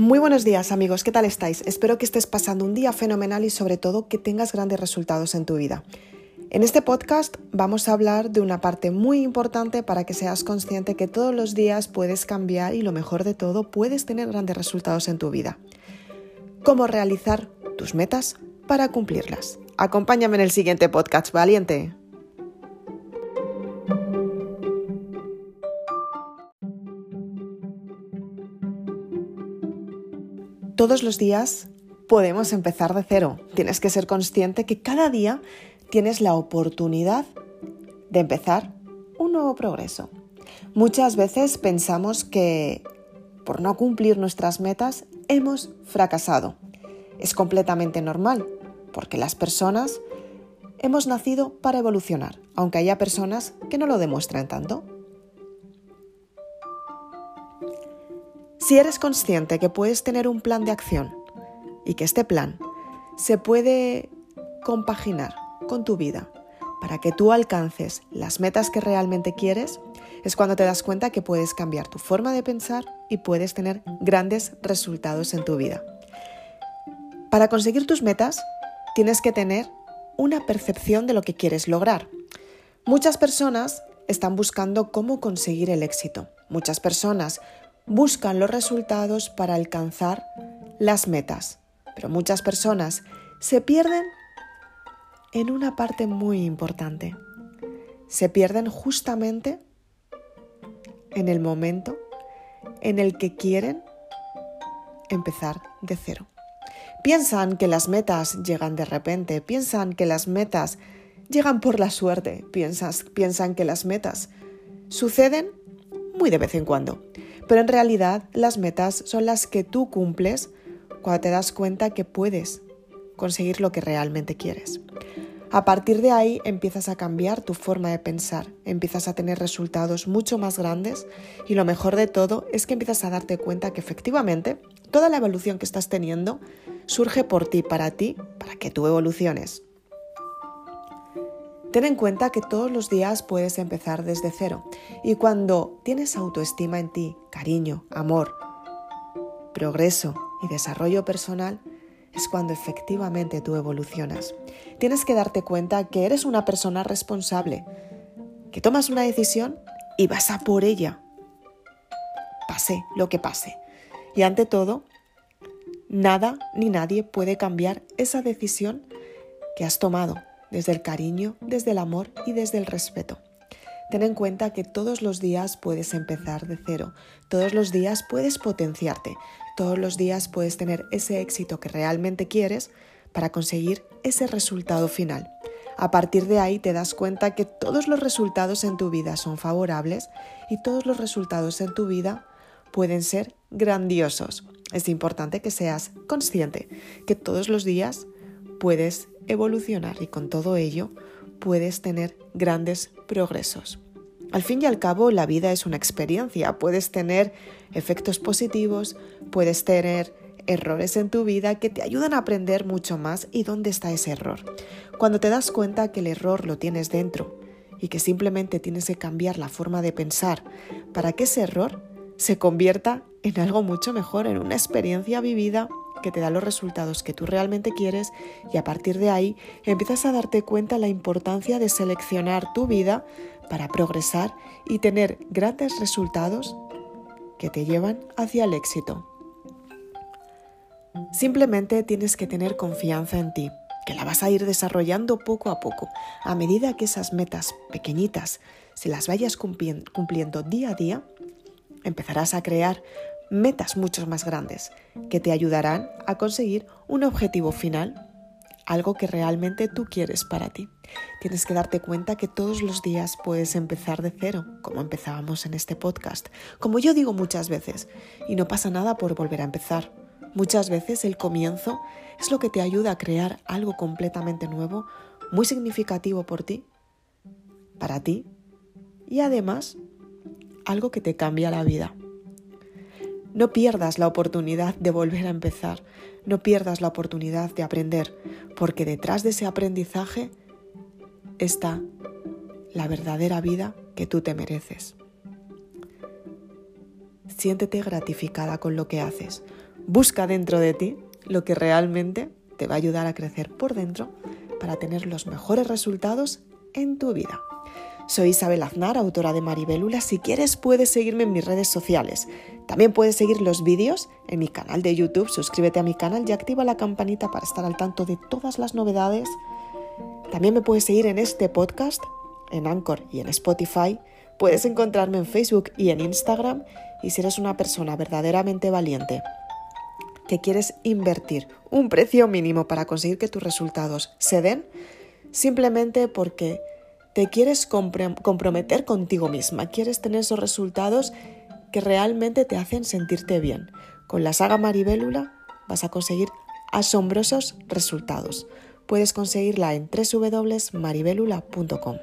Muy buenos días amigos, ¿qué tal estáis? Espero que estés pasando un día fenomenal y sobre todo que tengas grandes resultados en tu vida. En este podcast vamos a hablar de una parte muy importante para que seas consciente que todos los días puedes cambiar y lo mejor de todo, puedes tener grandes resultados en tu vida. Cómo realizar tus metas para cumplirlas. Acompáñame en el siguiente podcast, valiente. Todos los días podemos empezar de cero. Tienes que ser consciente que cada día tienes la oportunidad de empezar un nuevo progreso. Muchas veces pensamos que por no cumplir nuestras metas hemos fracasado. Es completamente normal, porque las personas hemos nacido para evolucionar, aunque haya personas que no lo demuestren tanto. Si eres consciente que puedes tener un plan de acción y que este plan se puede compaginar con tu vida para que tú alcances las metas que realmente quieres, es cuando te das cuenta que puedes cambiar tu forma de pensar y puedes tener grandes resultados en tu vida. Para conseguir tus metas, tienes que tener una percepción de lo que quieres lograr. Muchas personas están buscando cómo conseguir el éxito. Muchas personas buscan los resultados para alcanzar las metas. Pero muchas personas se pierden en una parte muy importante. Se pierden justamente en el momento en el que quieren empezar de cero. Piensan que las metas llegan de repente, piensan que las metas llegan por la suerte, piensan que las metas suceden muy de vez en cuando. Pero en realidad las metas son las que tú cumples cuando te das cuenta que puedes conseguir lo que realmente quieres. A partir de ahí empiezas a cambiar tu forma de pensar, empiezas a tener resultados mucho más grandes y lo mejor de todo es que empiezas a darte cuenta que efectivamente toda la evolución que estás teniendo surge por ti, para ti, para que tú evoluciones. Ten en cuenta que todos los días puedes empezar desde cero y cuando tienes autoestima en ti, cariño, amor, progreso y desarrollo personal, es cuando efectivamente tú evolucionas. Tienes que darte cuenta que eres una persona responsable, que tomas una decisión y vas a por ella, pase lo que pase. Y ante todo, nada ni nadie puede cambiar esa decisión que has tomado desde el cariño, desde el amor y desde el respeto. Ten en cuenta que todos los días puedes empezar de cero, todos los días puedes potenciarte, todos los días puedes tener ese éxito que realmente quieres para conseguir ese resultado final. A partir de ahí te das cuenta que todos los resultados en tu vida son favorables y todos los resultados en tu vida pueden ser grandiosos. Es importante que seas consciente que todos los días puedes evolucionar y con todo ello puedes tener grandes progresos. Al fin y al cabo, la vida es una experiencia. Puedes tener efectos positivos, puedes tener errores en tu vida que te ayudan a aprender mucho más y dónde está ese error. Cuando te das cuenta que el error lo tienes dentro y que simplemente tienes que cambiar la forma de pensar para que ese error se convierta en algo mucho mejor, en una experiencia vivida que te da los resultados que tú realmente quieres y a partir de ahí empiezas a darte cuenta la importancia de seleccionar tu vida para progresar y tener grandes resultados que te llevan hacia el éxito. Simplemente tienes que tener confianza en ti, que la vas a ir desarrollando poco a poco. A medida que esas metas pequeñitas se las vayas cumpliendo día a día, empezarás a crear metas mucho más grandes que te ayudarán a conseguir un objetivo final, algo que realmente tú quieres para ti. Tienes que darte cuenta que todos los días puedes empezar de cero, como empezábamos en este podcast, como yo digo muchas veces, y no pasa nada por volver a empezar. Muchas veces el comienzo es lo que te ayuda a crear algo completamente nuevo, muy significativo por ti, para ti, y además algo que te cambia la vida. No pierdas la oportunidad de volver a empezar, no pierdas la oportunidad de aprender, porque detrás de ese aprendizaje está la verdadera vida que tú te mereces. Siéntete gratificada con lo que haces. Busca dentro de ti lo que realmente te va a ayudar a crecer por dentro para tener los mejores resultados en tu vida. Soy Isabel Aznar, autora de Maribelula. Si quieres puedes seguirme en mis redes sociales. También puedes seguir los vídeos en mi canal de YouTube. Suscríbete a mi canal y activa la campanita para estar al tanto de todas las novedades. También me puedes seguir en este podcast, en Anchor y en Spotify. Puedes encontrarme en Facebook y en Instagram. Y si eres una persona verdaderamente valiente que quieres invertir un precio mínimo para conseguir que tus resultados se den, simplemente porque te quieres comprometer contigo misma, quieres tener esos resultados que realmente te hacen sentirte bien. Con la saga Maribélula vas a conseguir asombrosos resultados. Puedes conseguirla en www.maribelula.com.